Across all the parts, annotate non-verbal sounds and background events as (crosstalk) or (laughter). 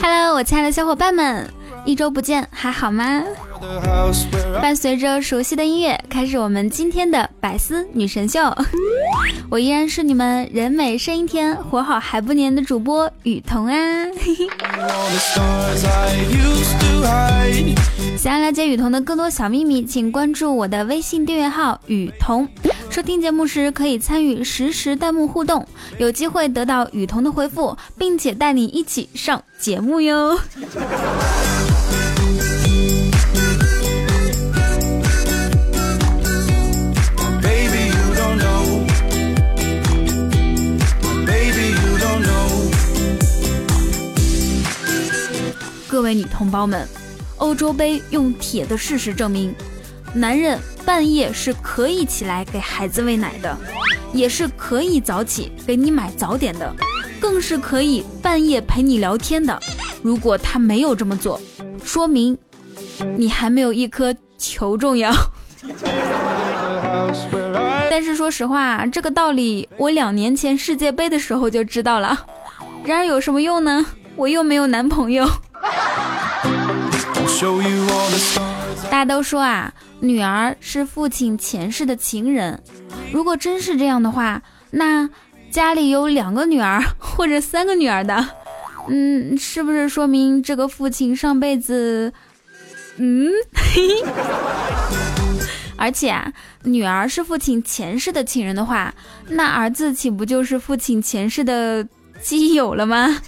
Hello，我亲爱的小伙伴们，一周不见，还好吗？伴随着熟悉的音乐，开始我们今天的百思女神秀。(laughs) 我依然是你们人美声音甜、活好还不粘的主播雨桐啊。(laughs) 想要了解雨桐的更多小秘密，请关注我的微信订阅号雨桐。收听节目时可以参与实时弹幕互动，有机会得到雨桐的回复，并且带你一起上节目哟。各位女同胞们，欧洲杯用铁的事实证明，男人。半夜是可以起来给孩子喂奶的，也是可以早起给你买早点的，更是可以半夜陪你聊天的。如果他没有这么做，说明你还没有一颗球重要。(laughs) 但是说实话，这个道理我两年前世界杯的时候就知道了。然而有什么用呢？我又没有男朋友。大家都说啊。女儿是父亲前世的情人，如果真是这样的话，那家里有两个女儿或者三个女儿的，(laughs) 嗯，是不是说明这个父亲上辈子，嗯，(laughs) 而且啊，女儿是父亲前世的情人的话，那儿子岂不就是父亲前世的基友了吗？(laughs)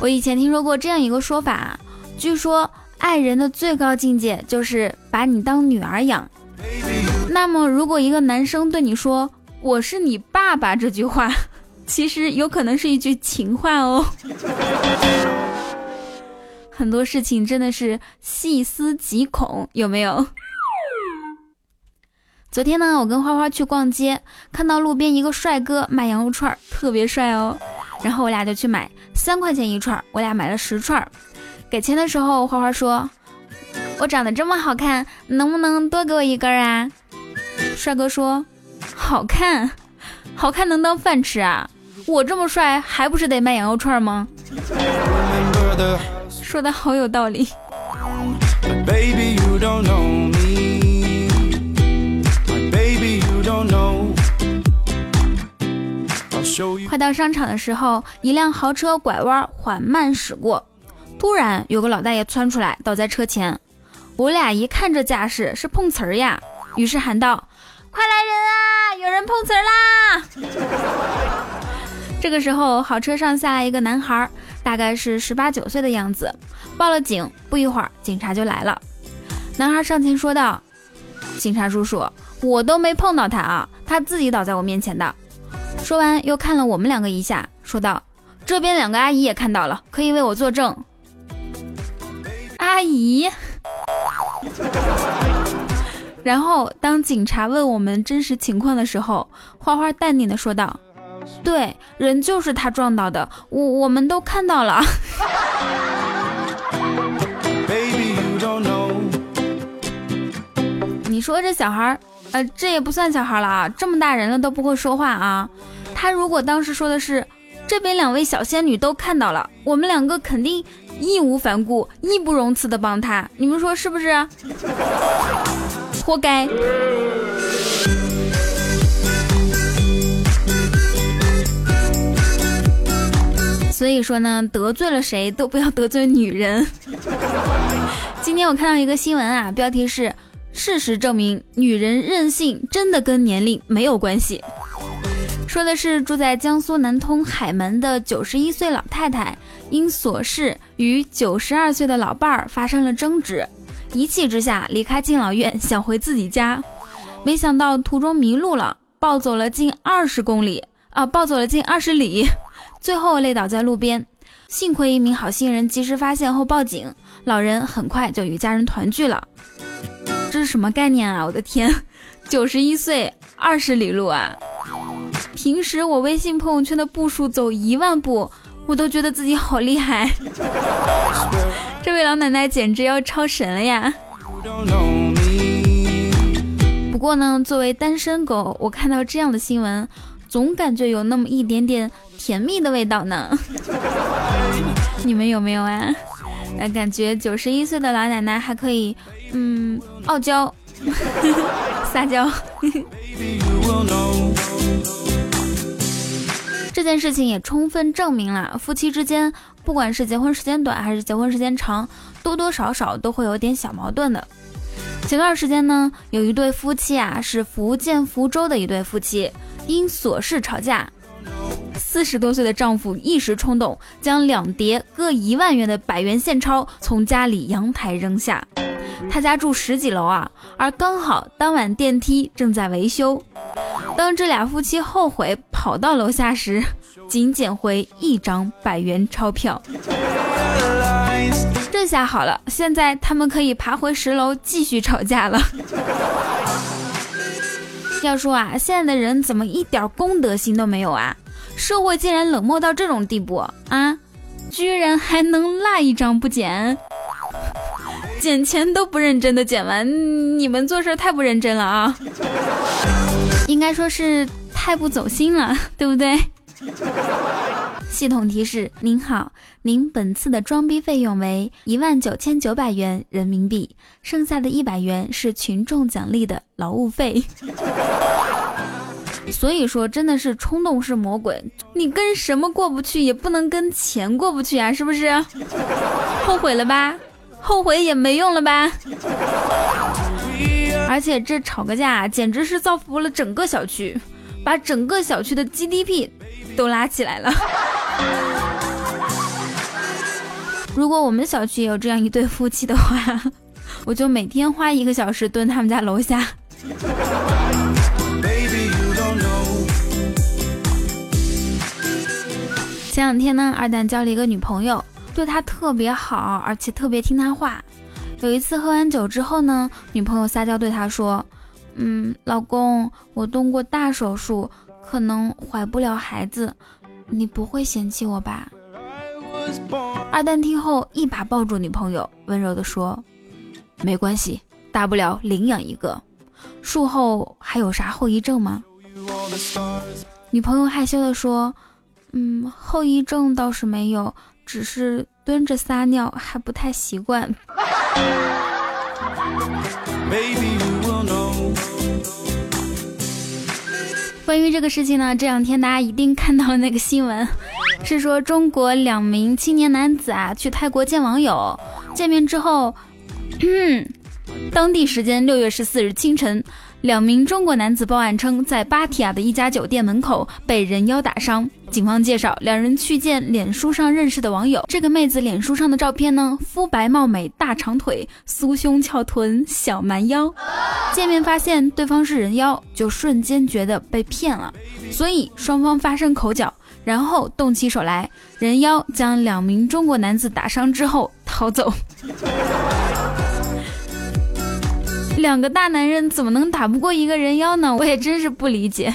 我以前听说过这样一个说法。据说爱人的最高境界就是把你当女儿养。那么，如果一个男生对你说“我是你爸爸”这句话，(laughs) 其实有可能是一句情话哦。很多事情真的是细思极恐，有没有？昨天呢，我跟花花去逛街，看到路边一个帅哥卖羊肉串，特别帅哦。然后我俩就去买，三块钱一串，我俩买了十串。给钱的时候，花花说：“我长得这么好看，能不能多给我一根啊？”帅哥说：“好看，好看能当饭吃啊？我这么帅，还不是得卖羊肉串吗？”说的好有道理。快到商场的时候，一辆豪车拐弯缓慢驶过。突然有个老大爷窜出来，倒在车前。我俩一看这架势是碰瓷儿呀，于是喊道：“快来人啊，有人碰瓷儿啦！” (laughs) 这个时候，好车上下来一个男孩，大概是十八九岁的样子，报了警。不一会儿，警察就来了。男孩上前说道：“警察叔叔，我都没碰到他啊，他自己倒在我面前的。”说完，又看了我们两个一下，说道：“这边两个阿姨也看到了，可以为我作证。”阿姨，然后当警察问我们真实情况的时候，花花淡定的说道：“对，人就是他撞到的，我我们都看到了。”你说这小孩儿，呃，这也不算小孩了啊，这么大人了都不会说话啊。他如果当时说的是，这边两位小仙女都看到了，我们两个肯定。义无反顾、义不容辞的帮他，你们说是不是？活该！所以说呢，得罪了谁都不要得罪女人。今天我看到一个新闻啊，标题是“事实证明，女人任性真的跟年龄没有关系”。说的是住在江苏南通海门的九十一岁老太太，因琐事与九十二岁的老伴儿发生了争执，一气之下离开敬老院，想回自己家，没想到途中迷路了，暴走了近二十公里，啊，暴走了近二十里，最后累倒在路边。幸亏一名好心人及时发现后报警，老人很快就与家人团聚了。这是什么概念啊？我的天，九十一岁二十里路啊！平时我微信朋友圈的步数走一万步，我都觉得自己好厉害。(laughs) 这位老奶奶简直要超神了呀！不过呢，作为单身狗，我看到这样的新闻，总感觉有那么一点点甜蜜的味道呢。(laughs) 你们有没有啊？那感觉九十一岁的老奶奶还可以，嗯，傲娇，(laughs) 撒娇。这件事情也充分证明了，夫妻之间，不管是结婚时间短还是结婚时间长，多多少少都会有点小矛盾的。前段时间呢，有一对夫妻啊，是福建福州的一对夫妻，因琐事吵架。四十多岁的丈夫一时冲动，将两叠各一万元的百元现钞从家里阳台扔下。他家住十几楼啊，而刚好当晚电梯正在维修。当这俩夫妻后悔跑到楼下时，(laughs) 仅捡回一张百元钞票。这下好了，现在他们可以爬回十楼继续吵架了。(laughs) 要说啊，现在的人怎么一点公德心都没有啊？社会竟然冷漠到这种地步啊！居然还能落一张不捡，捡钱都不认真的捡完，你们做事太不认真了啊！应该说是太不走心了，(laughs) 对不对？(laughs) 系统提示：您好，您本次的装逼费用为一万九千九百元人民币，剩下的一百元是群众奖励的劳务费。(laughs) 所以说，真的是冲动是魔鬼，你跟什么过不去，也不能跟钱过不去啊，是不是？后悔了吧？后悔也没用了吧？而且这吵个架，简直是造福了整个小区，把整个小区的 GDP 都拉起来了。如果我们小区也有这样一对夫妻的话，我就每天花一个小时蹲他们家楼下。前两天呢，二蛋交了一个女朋友，对他特别好，而且特别听他话。有一次喝完酒之后呢，女朋友撒娇对他说：“嗯，老公，我动过大手术，可能怀不了孩子，你不会嫌弃我吧？”二蛋听后一把抱住女朋友，温柔地说：“没关系，大不了领养一个。术后还有啥后遗症吗？”女朋友害羞地说。嗯，后遗症倒是没有，只是蹲着撒尿还不太习惯。关于这个事情呢，这两天大家一定看到了那个新闻，(laughs) 是说中国两名青年男子啊去泰国见网友，见面之后，嗯当地时间六月十四日清晨。两名中国男子报案称，在芭提雅的一家酒店门口被人妖打伤。警方介绍，两人去见脸书上认识的网友。这个妹子脸书上的照片呢，肤白貌美，大长腿，酥胸翘臀，小蛮腰。见面发现对方是人妖，就瞬间觉得被骗了，所以双方发生口角，然后动起手来。人妖将两名中国男子打伤之后逃走。两个大男人怎么能打不过一个人妖呢？我也真是不理解。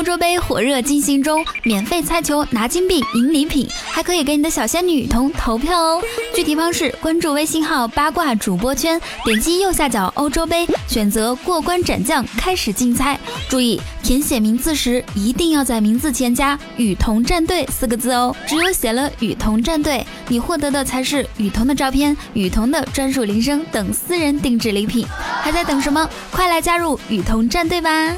欧洲杯火热进行中，免费猜球拿金币赢礼品，还可以给你的小仙女雨桐投票哦。具体方式关注微信号八卦主播圈，点击右下角欧洲杯，选择过关斩将，开始竞猜。注意填写名字时一定要在名字前加“雨桐战队”四个字哦。只有写了“雨桐战队”，你获得的才是雨桐的照片、雨桐的专属铃声等私人定制礼品。还在等什么？快来加入雨桐战队吧！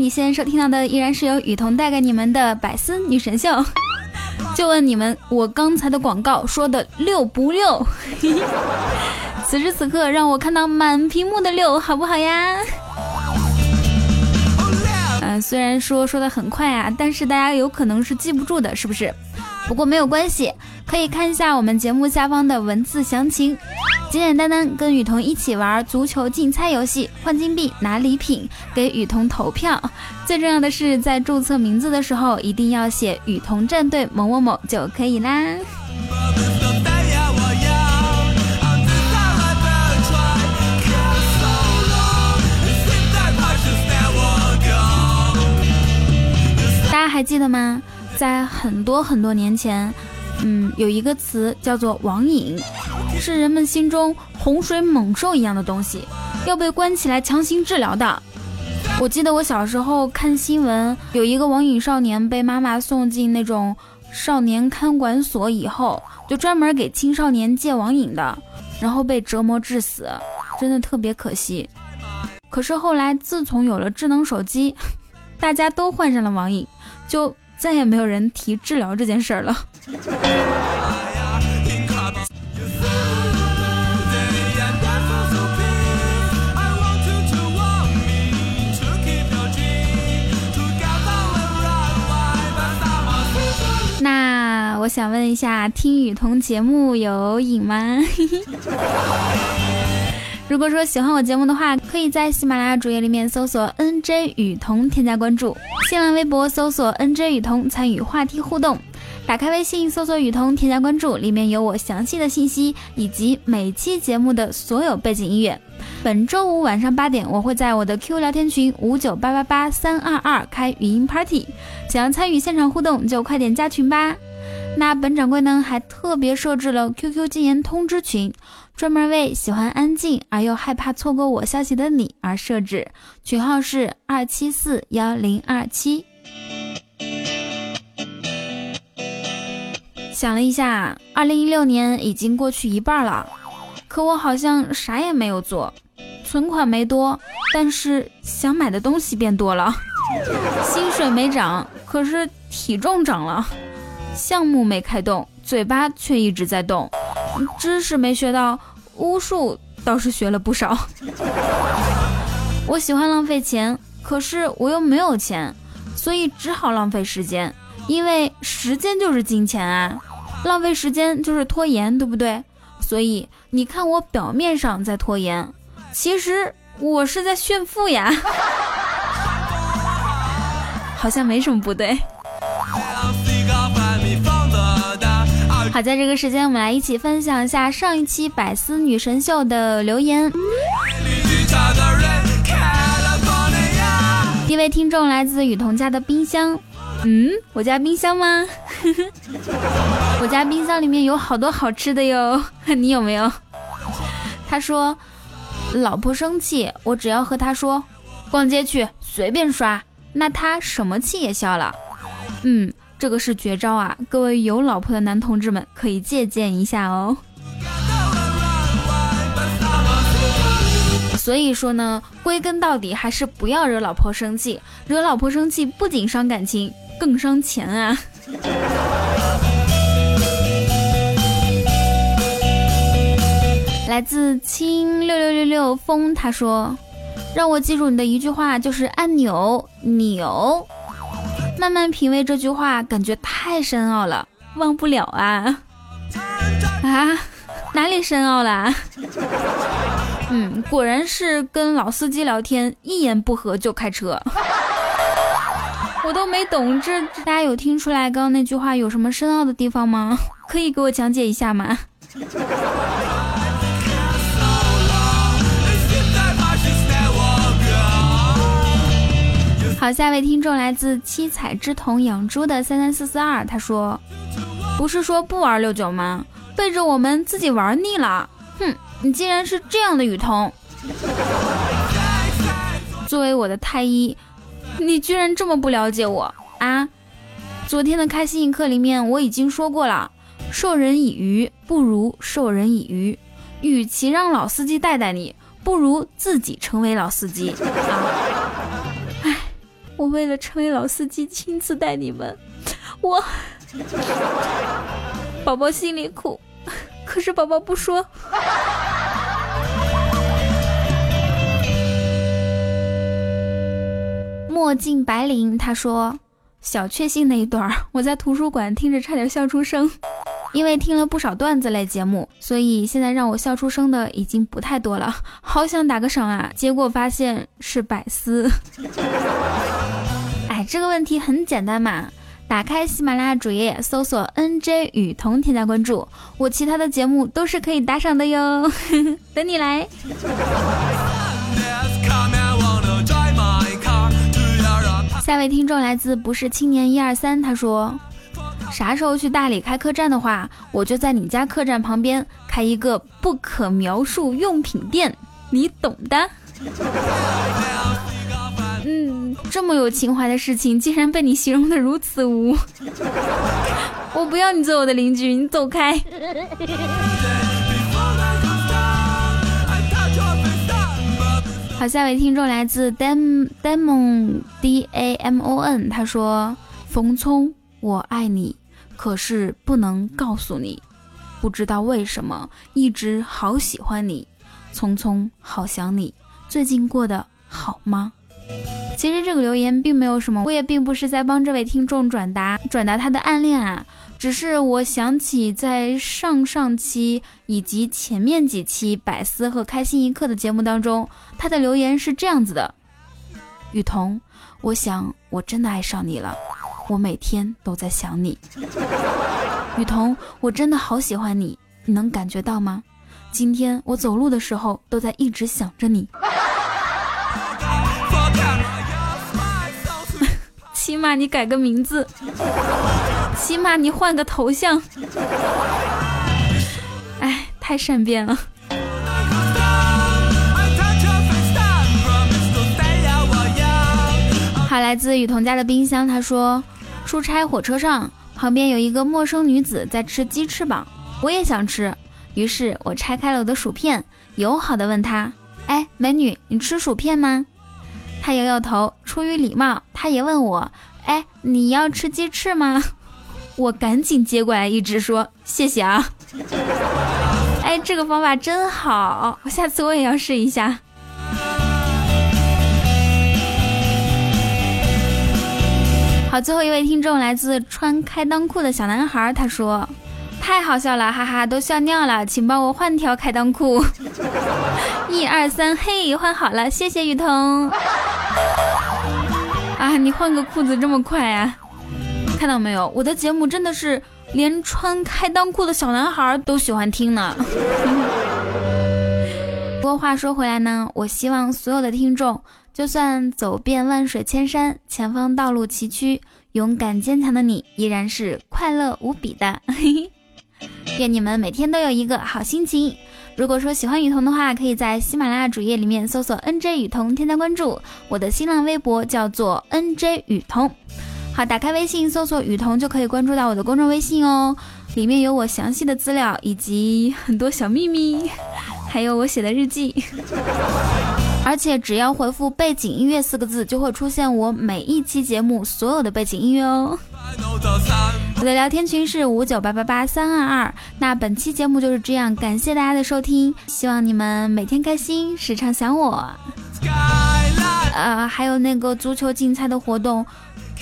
你现在收听到的依然是由雨桐带给你们的百思女神秀。(laughs) 就问你们，我刚才的广告说的六不六？(laughs) 此时此刻，让我看到满屏幕的六，好不好呀？嗯，虽然说说的很快啊，但是大家有可能是记不住的，是不是？不过没有关系，可以看一下我们节目下方的文字详情。简简单单跟雨桐一起玩足球竞猜游戏，换金币拿礼品，给雨桐投票。最重要的是，在注册名字的时候一定要写“雨桐战队某某某”就可以啦。大家还记得吗？在很多很多年前，嗯，有一个词叫做网瘾。是人们心中洪水猛兽一样的东西，要被关起来强行治疗的。我记得我小时候看新闻，有一个网瘾少年被妈妈送进那种少年看管所以后，就专门给青少年戒网瘾的，然后被折磨致死，真的特别可惜。可是后来，自从有了智能手机，(laughs) 大家都患上了网瘾，就再也没有人提治疗这件事儿了。那我想问一下，听雨桐节目有瘾吗？(laughs) 如果说喜欢我节目的话，可以在喜马拉雅主页里面搜索 “nj 雨桐”添加关注，新浪微博搜索 “nj 雨桐”参与话题互动，打开微信搜索“雨桐”添加关注，里面有我详细的信息以及每期节目的所有背景音乐。本周五晚上八点，我会在我的 Q 聊天群五九八八八三二二开语音 party，想要参与现场互动就快点加群吧。那本掌柜呢还特别设置了 QQ 禁言通知群，专门为喜欢安静而又害怕错过我消息的你而设置，群号是二七四幺零二七。想了一下，二零一六年已经过去一半了，可我好像啥也没有做。存款没多，但是想买的东西变多了。薪水没涨，可是体重涨了。项目没开动，嘴巴却一直在动。知识没学到，巫术倒是学了不少。我喜欢浪费钱，可是我又没有钱，所以只好浪费时间。因为时间就是金钱啊，浪费时间就是拖延，对不对？所以你看，我表面上在拖延。其实我是在炫富呀，(laughs) 好像没什么不对。好，在这个时间，我们来一起分享一下上一期百思女神秀的留言。第一位听众来自雨桐家的冰箱，嗯，我家冰箱吗？(laughs) 我家冰箱里面有好多好吃的哟，(laughs) 你有没有？他说。老婆生气，我只要和她说逛街去，随便刷，那她什么气也消了。嗯，这个是绝招啊！各位有老婆的男同志们可以借鉴一下哦。所以说呢，归根到底还是不要惹老婆生气，惹老婆生气不仅伤感情，更伤钱啊。来自青六六六六风，他说：“让我记住你的一句话就是按钮钮。”慢慢品味这句话，感觉太深奥了，忘不了啊 (laughs) 啊！哪里深奥了？嗯，果然是跟老司机聊天，一言不合就开车。我都没懂，这大家有听出来刚刚那句话有什么深奥的地方吗？可以给我讲解一下吗？好，下一位听众来自七彩之瞳养猪的三三四四二，他说：“不是说不玩六九吗？背着我们自己玩腻了。哼，你竟然是这样的雨桐！作为我的太医，你居然这么不了解我啊！昨天的开心一刻里面我已经说过了，授人以鱼不如授人以渔，与其让老司机带带你，不如自己成为老司机 (laughs) 啊！”哎我为了成为老司机，亲自带你们，我宝宝心里苦，可是宝宝不说。墨镜白灵他说：“小确幸那一段，我在图书馆听着差点笑出声。因为听了不少段子类节目，所以现在让我笑出声的已经不太多了。好想打个赏啊，结果发现是百思。(laughs) 哎，这个问题很简单嘛，打开喜马拉雅主页，搜索 NJ 雨桐，添加关注，我其他的节目都是可以打赏的哟，(laughs) 等你来。下位听众来自不是青年一二三，他说。啥时候去大理开客栈的话，我就在你家客栈旁边开一个不可描述用品店，你懂的。嗯，这么有情怀的事情，竟然被你形容的如此无。我不要你做我的邻居，你走开。好，下一位听众来自 Dam Damon D A M O N，他说：“冯聪，我爱你。”可是不能告诉你，不知道为什么一直好喜欢你，聪聪好想你，最近过得好吗？其实这个留言并没有什么，我也并不是在帮这位听众转达转达他的暗恋啊，只是我想起在上上期以及前面几期百思和开心一刻的节目当中，他的留言是这样子的：雨桐，我想我真的爱上你了。我每天都在想你，(laughs) 雨桐，我真的好喜欢你，你能感觉到吗？今天我走路的时候都在一直想着你，(laughs) 起码你改个名字，起码你换个头像，(laughs) 哎，太善变了。好，来自雨桐家的冰箱，他说。出差火车上，旁边有一个陌生女子在吃鸡翅膀，我也想吃，于是我拆开了我的薯片，友好的问她：“哎，美女，你吃薯片吗？”她摇摇头，出于礼貌，她也问我：“哎，你要吃鸡翅吗？”我赶紧接过来，一直说：“谢谢啊。(laughs) ”哎，这个方法真好，我下次我也要试一下。好，最后一位听众来自穿开裆裤的小男孩，他说：“太好笑了，哈哈，都笑尿了，请帮我换条开裆裤。(laughs) ”一二三，嘿，换好了，谢谢雨桐。啊，你换个裤子这么快啊？看到没有，我的节目真的是连穿开裆裤的小男孩都喜欢听呢。(laughs) 不过话说回来呢，我希望所有的听众。就算走遍万水千山，前方道路崎岖，勇敢坚强的你依然是快乐无比的。(laughs) 愿你们每天都有一个好心情。如果说喜欢雨桐的话，可以在喜马拉雅主页里面搜索 NJ 雨桐，添加关注。我的新浪微博叫做 NJ 雨桐。好，打开微信搜索雨桐就可以关注到我的公众微信哦，里面有我详细的资料以及 (laughs) 很多小秘密，(laughs) 还有我写的日记。(laughs) 而且只要回复“背景音乐”四个字，就会出现我每一期节目所有的背景音乐哦。我的聊天群是五九八八八三二二。那本期节目就是这样，感谢大家的收听，希望你们每天开心，时常想我。呃，还有那个足球竞猜的活动，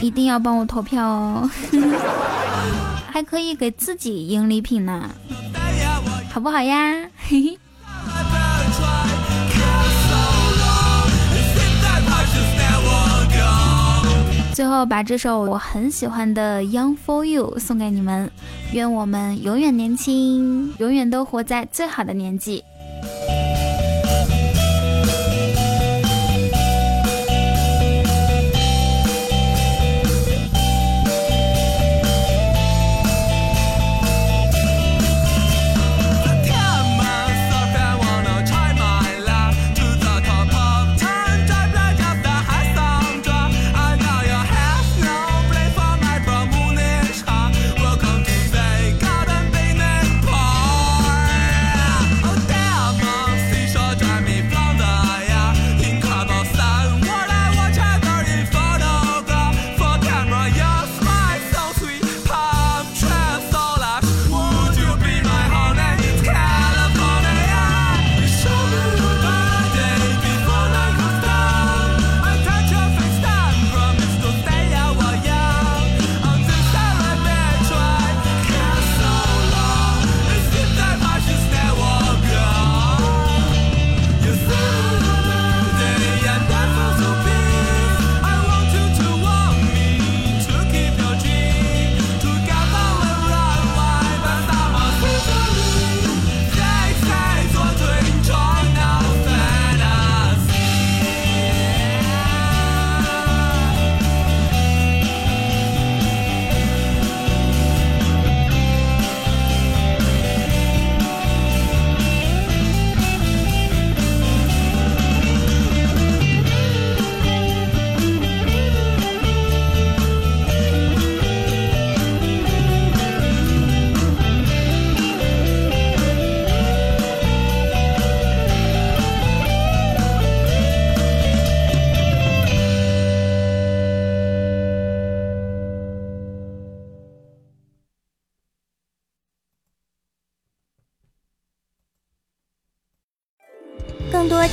一定要帮我投票哦，(laughs) 还可以给自己赢礼品呢，好不好呀？嘿嘿。最后把这首我很喜欢的《Young for You》送给你们，愿我们永远年轻，永远都活在最好的年纪。